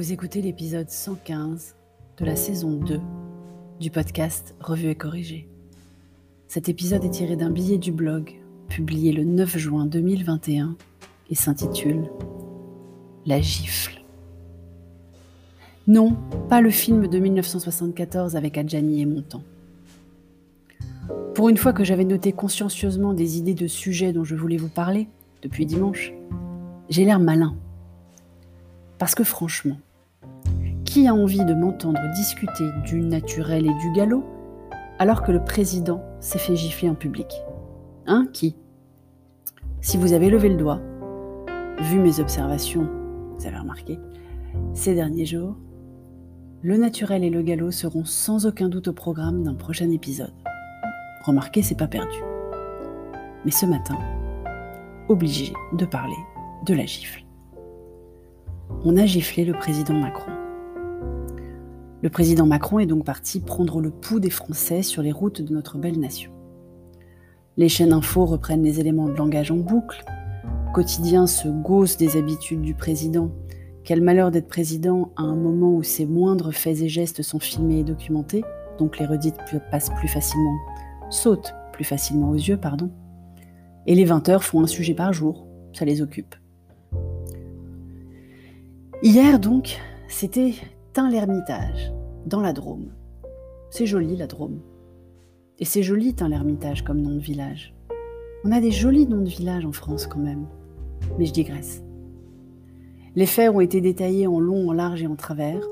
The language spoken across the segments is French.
Vous écoutez l'épisode 115 de la saison 2 du podcast Revue et Corrigée. Cet épisode est tiré d'un billet du blog publié le 9 juin 2021 et s'intitule La gifle. Non, pas le film de 1974 avec Adjani et Montand. Pour une fois que j'avais noté consciencieusement des idées de sujets dont je voulais vous parler depuis dimanche, j'ai l'air malin parce que franchement, qui a envie de m'entendre discuter du naturel et du galop alors que le président s'est fait gifler en public Hein Qui? Si vous avez levé le doigt, vu mes observations, vous avez remarqué, ces derniers jours, le naturel et le galop seront sans aucun doute au programme d'un prochain épisode. Remarquez, c'est pas perdu. Mais ce matin, obligé de parler de la gifle on a giflé le président Macron. Le président Macron est donc parti prendre le pouls des Français sur les routes de notre belle nation. Les chaînes info reprennent les éléments de langage en boucle. Quotidien se gausse des habitudes du président. Quel malheur d'être président à un moment où ses moindres faits et gestes sont filmés et documentés, donc les redites passent plus facilement, sautent plus facilement aux yeux, pardon. Et les 20 heures font un sujet par jour, ça les occupe. Hier donc, c'était Tain-l'Ermitage, dans la Drôme. C'est joli la Drôme. Et c'est joli Tain-l'Ermitage comme nom de village. On a des jolis noms de village en France quand même. Mais je digresse. Les faits ont été détaillés en long, en large et en travers.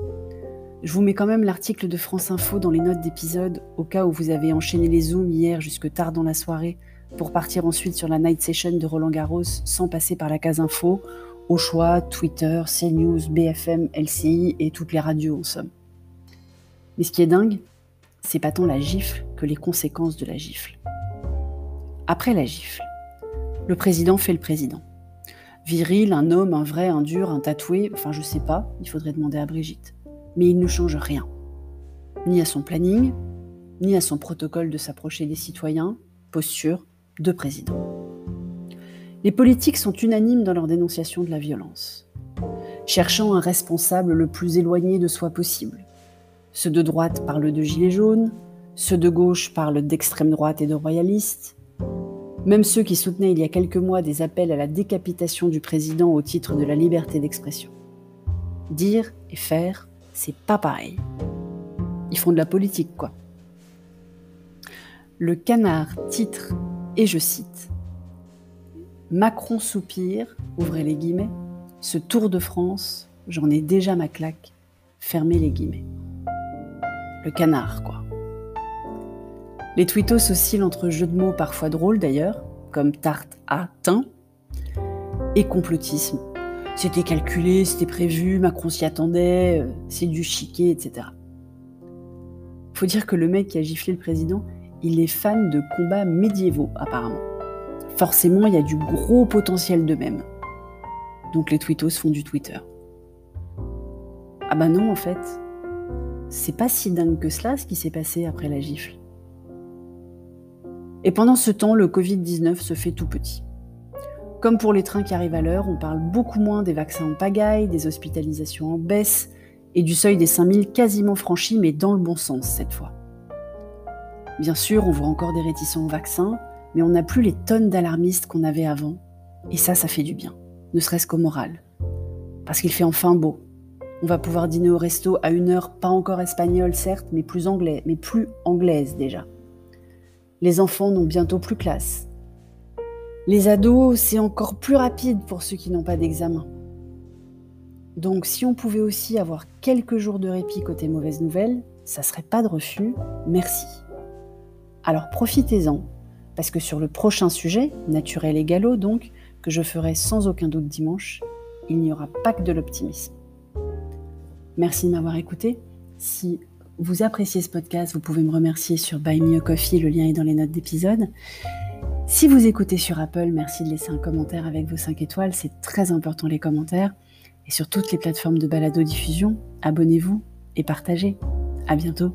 Je vous mets quand même l'article de France Info dans les notes d'épisode au cas où vous avez enchaîné les zooms hier jusque tard dans la soirée pour partir ensuite sur la night session de Roland Garros sans passer par la case info au choix, Twitter, CNews, BFM, LCI et toutes les radios en somme. Mais ce qui est dingue, c'est pas tant la gifle que les conséquences de la gifle. Après la gifle, le président fait le président. Viril, un homme, un vrai, un dur, un tatoué, enfin je sais pas, il faudrait demander à Brigitte. Mais il ne change rien. Ni à son planning, ni à son protocole de s'approcher des citoyens, posture de président. Les politiques sont unanimes dans leur dénonciation de la violence, cherchant un responsable le plus éloigné de soi possible. Ceux de droite parlent de gilets jaunes, ceux de gauche parlent d'extrême droite et de royalistes. Même ceux qui soutenaient il y a quelques mois des appels à la décapitation du président au titre de la liberté d'expression. Dire et faire, c'est pas pareil. Ils font de la politique, quoi. Le canard titre, et je cite, Macron soupire, ouvrez les guillemets, ce Tour de France, j'en ai déjà ma claque, fermez les guillemets. Le canard, quoi. Les tweetos oscillent entre jeux de mots parfois drôles d'ailleurs, comme tarte à teint, et complotisme. C'était calculé, c'était prévu, Macron s'y attendait, euh, c'est du chiquet, etc. Faut dire que le mec qui a giflé le président, il est fan de combats médiévaux apparemment forcément, il y a du gros potentiel de même. Donc les tweetos font du Twitter. Ah bah non, en fait, c'est pas si dingue que cela ce qui s'est passé après la gifle. Et pendant ce temps, le Covid-19 se fait tout petit. Comme pour les trains qui arrivent à l'heure, on parle beaucoup moins des vaccins en pagaille, des hospitalisations en baisse et du seuil des 5000 quasiment franchi, mais dans le bon sens cette fois. Bien sûr, on voit encore des réticents aux vaccins, mais on n'a plus les tonnes d'alarmistes qu'on avait avant. Et ça, ça fait du bien, ne serait-ce qu'au moral. Parce qu'il fait enfin beau. On va pouvoir dîner au resto à une heure pas encore espagnole, certes, mais plus anglais, mais plus anglaise déjà. Les enfants n'ont bientôt plus classe. Les ados, c'est encore plus rapide pour ceux qui n'ont pas d'examen. Donc si on pouvait aussi avoir quelques jours de répit côté mauvaise nouvelle, ça serait pas de refus, merci. Alors profitez-en parce que sur le prochain sujet, naturel et galop donc, que je ferai sans aucun doute dimanche, il n'y aura pas que de l'optimisme. Merci de m'avoir écouté. Si vous appréciez ce podcast, vous pouvez me remercier sur Buy Me a Coffee, le lien est dans les notes d'épisode. Si vous écoutez sur Apple, merci de laisser un commentaire avec vos 5 étoiles, c'est très important les commentaires. Et sur toutes les plateformes de balado-diffusion, abonnez-vous et partagez. À bientôt.